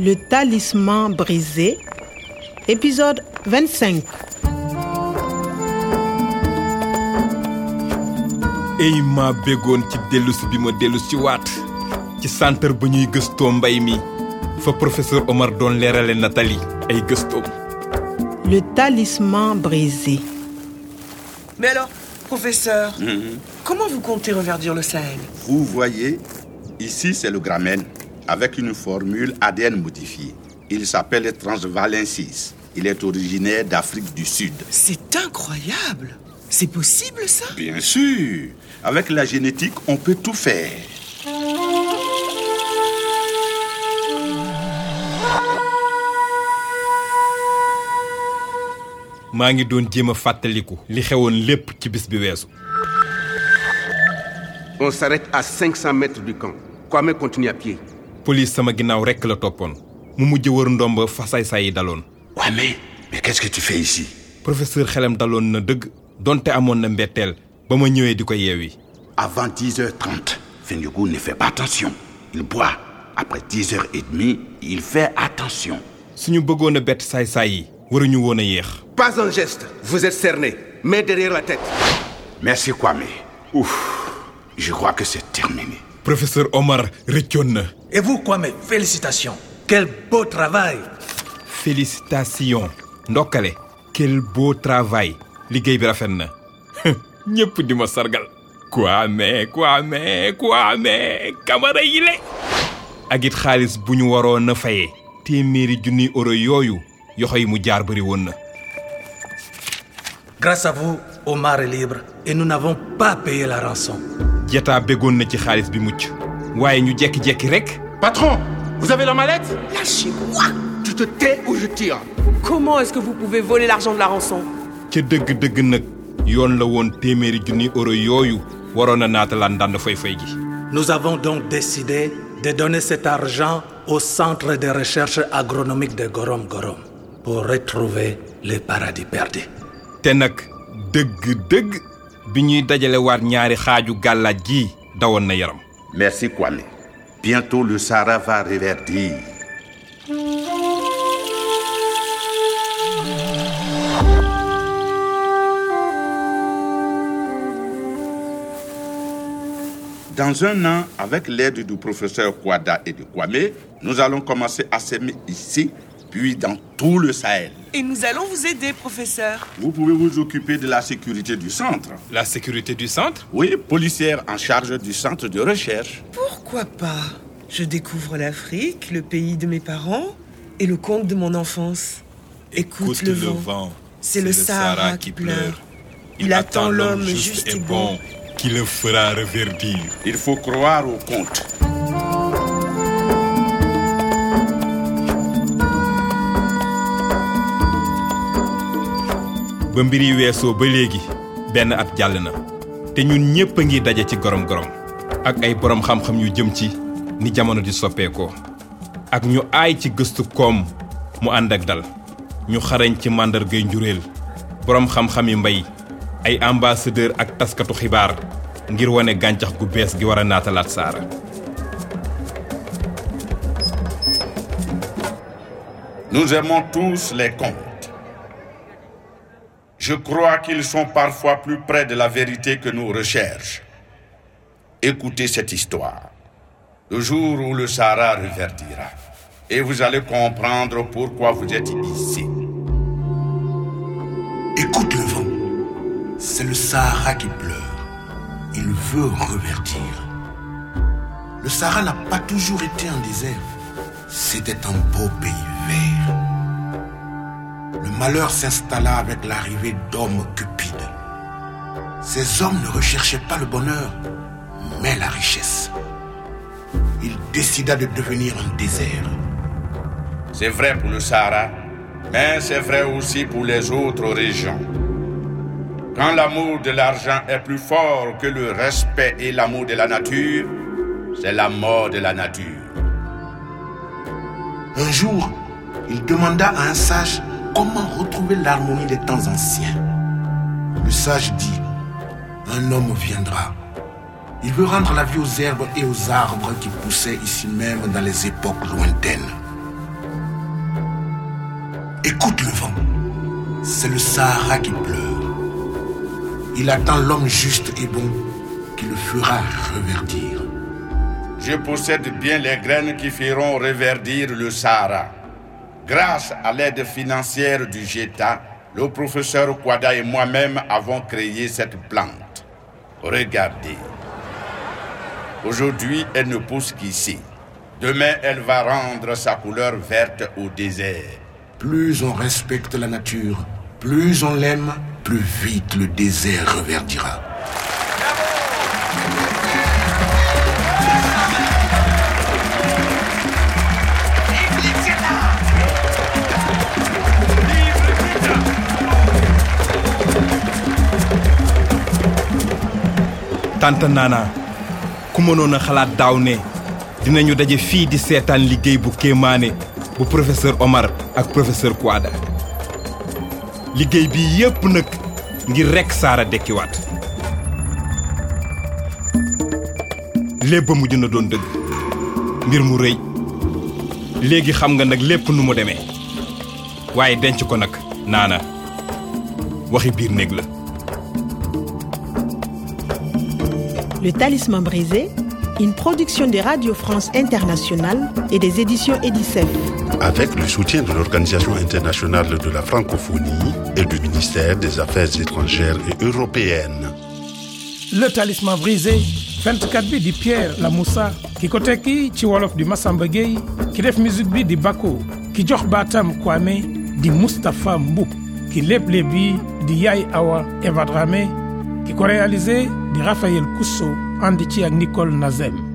Le talisman brisé, épisode 25. ey ma béggoon ci dellusi bi ma dellu si waat ci centre ba ñuy gëstoo mbay mi. Fa professeur Omar doon leerale Nathalie ay gëstoom. Le talisman brisé. Mais alors, professeur, comment vous comptez reverdir le Sahel? Vous voyez, ici c'est le gramène avec une formule ADN modifiée. Il s'appelle Transvalensis. Il est originaire d'Afrique du Sud. C'est incroyable C'est possible ça? Bien sûr, avec la génétique, on peut tout faire. maa ngi doon jéem a fàttaliku li xewoon lépp ci bis bi weesu On s'arrête à 500 mètres du camp. Kwame continue à pied. Police sama ginnaaw rekk la toppoon mu mujj wër ndomba fa say-say yi daloon Ouais, mais, mais qu'est-ce que tu fais ici? Professeur xelam daloon na dëgg donte amoon na mbetteel ba ma ñëwee di ko yeewi Avant 10h30, Fenyugou ne fait pas attention. Il boit. Après 10h30, il fait attention. suñu bëggoon a bett saay-saay yi waruñu woon a yéex Pas un geste. Vous êtes cerné. Main derrière la tête. Merci Kwame. Ouf, je crois que c'est terminé. Professeur Omar na Et vous, Kwame, félicitations. Quel beau travail. félicitations. Ndokkale quel beau travail. Liggéey bi rafet na. Ñépp di ma sargal. Kwame Kwame Kwame Kamara yi le. Ak it xaalis bu ñu waroon a fayee. Téeméeri junni euro yooyu yoxo yi mu jaar bëri woon na. Grâce à vous, Omar est libre et nous n'avons pas payé la rançon. Jetaa béggoon na ci xaalis bi mucc. Waaye ñu jekki-jekki rek. Patron, vous avez la mallette? Lâchez-moi. Tu te tais ou je tire? Comment est-ce que vous pouvez voler l'argent de la rançon? Ca dëgg-dëgg nag yoon la woon téeméeri junni euro yooyu waroon a naatalaan ndànd fay-fay gi. Nous avons donc décidé de donner cet argent au Centre de recherche agronomique de Gorom Gorom pour retrouver le paradis perdu. te nag dëgg-dëgg Merci Kwame. Bientôt le Sahara va reverdir. Dans un an, avec l'aide du professeur Kwada et de Kwame, nous allons commencer à s'aimer ici, puis dans tout le Sahel. Et nous allons vous aider, professeur. Vous pouvez vous occuper de la sécurité du centre. la sécurité du centre? Oui, policière en charge du centre de recherche. Pourquoi pas? Je découvre l'Afrique, le pays de mes parents et le conte de mon enfance. Écoute, le, vent. C'est le Sahara qui pleure. Il attend l'homme juste et bon. qui le fera reverdir Il faut croire au conte. Ba mbir yi weesoo ba léegi benn at jàll na. Te ñun ñépp ngi daje ci gorom-gorom ak ay borom xam-xam yu jëm ci ni jamono di soppeekoo. Ak ñu aay ci gëstu koom mu ànd ak dal. Ñu xarañ ci màndargay njuréel borom xam-xam yi mbay ay ambassadeur ak taskatu xibaar ngir wane gàncax gu bees gi war a naatalaat saara. Nous aimons tous les contes. Je crois qu'ils sont parfois plus près de la vérité que nos recherches. Écoutez cette histoire. Le jour où le Sahara reverdira. Et vous allez comprendre pourquoi vous êtes ici. Écoute le vent. C'est le Sahara qui pleure. Il veut reverdir. Le Sahara n'a pas toujours été un désert. C'était un beau pays vert. Malheur s'installa avec l'arrivée d'hommes cupides. Ces hommes ne recherchaient pas le bonheur, mais la richesse. Il décida de devenir un désert. C'est vrai pour le Sahara, mais c'est vrai aussi pour les autres régions. Quand l'amour de l'argent est plus fort que le respect et l'amour de la nature, c'est la mort de la nature. Un jour, il demanda à un sage comment l'harmonie des temps anciens. Le sage dit, un homme viendra. Il veut rendre la vie aux herbes et aux arbres qui poussaient ici même dans les époques lointaines. Écoute le vent. C'est le Sahara qui pleure. Il attend l'homme juste et bon qui le fera reverdir. Je possède bien les graines qui feront reverdir le Sahara. Grâce à l'aide financière du GETA, le professeur Kwada et moi-même avons créé cette plante. Regardez. Aujourd'hui, elle ne pousse qu'ici. Demain, elle va rendre sa couleur verte au désert. Plus on respecte la nature, plus on l'aime, plus vite le désert reverdira. Tante Nana ku mënoon a xalaat daaw ne dinañu daje fii di seetaan liggéey bu kéemaane bu professeur Omar ak professeur Kouada. Liggéey bi yépp nag ngir rekk Saara dekkiwaat. Lépp mujj na doon dëgg. Mbir mu rëy. Léegi xam nga nag lépp nu mu demee. Waaye denc ko nag naana waxi biir néeg la Le Talisman brisé, une production de Radio France Internationale et des éditions Edicef. Avec le soutien de l'Organisation internationale de la francophonie et du ministère des Affaires étrangères et européennes. Le Talisman brisé 24 bi di Pierre Lamoussa ki ko tekki ci wolof di Massamba Gueye ki def musique bi di Bako ki jox baatam Kwame di Moustapha Mboup ki lépp bi di Yaay Awa Eva Dramé ki di Rafael Kuso, andi ci ak Nicole Nazem.